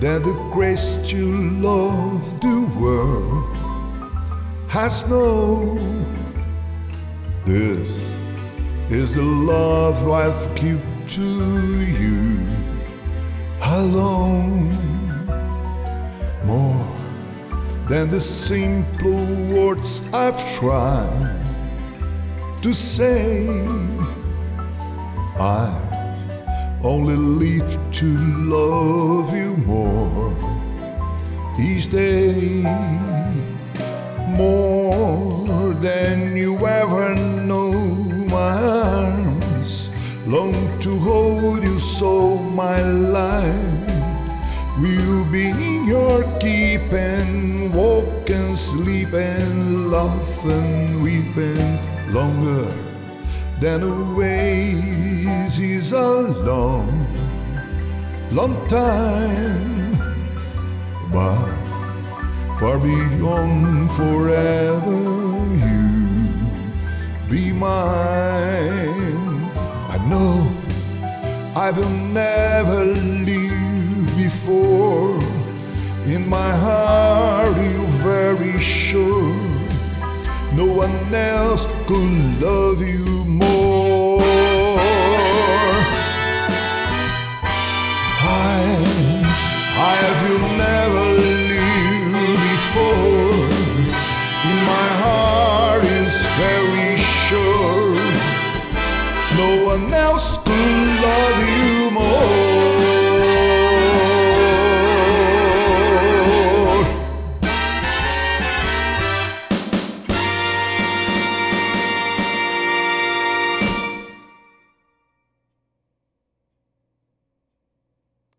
than the grace to love the world has known. This is the love I've give to you alone. More than the simple words I've tried to say. I've only lived to love you more each day, more than you ever know. My arms long to hold you, so my life will be in your keeping. Walk and sleep and laugh and weep and longer than a ways is a long, long time, but far beyond forever you be mine. I know I will never leave before. In my heart, you're no one else could love you more. I, I have you never leave. before. My heart is very sure. No one else could love you more.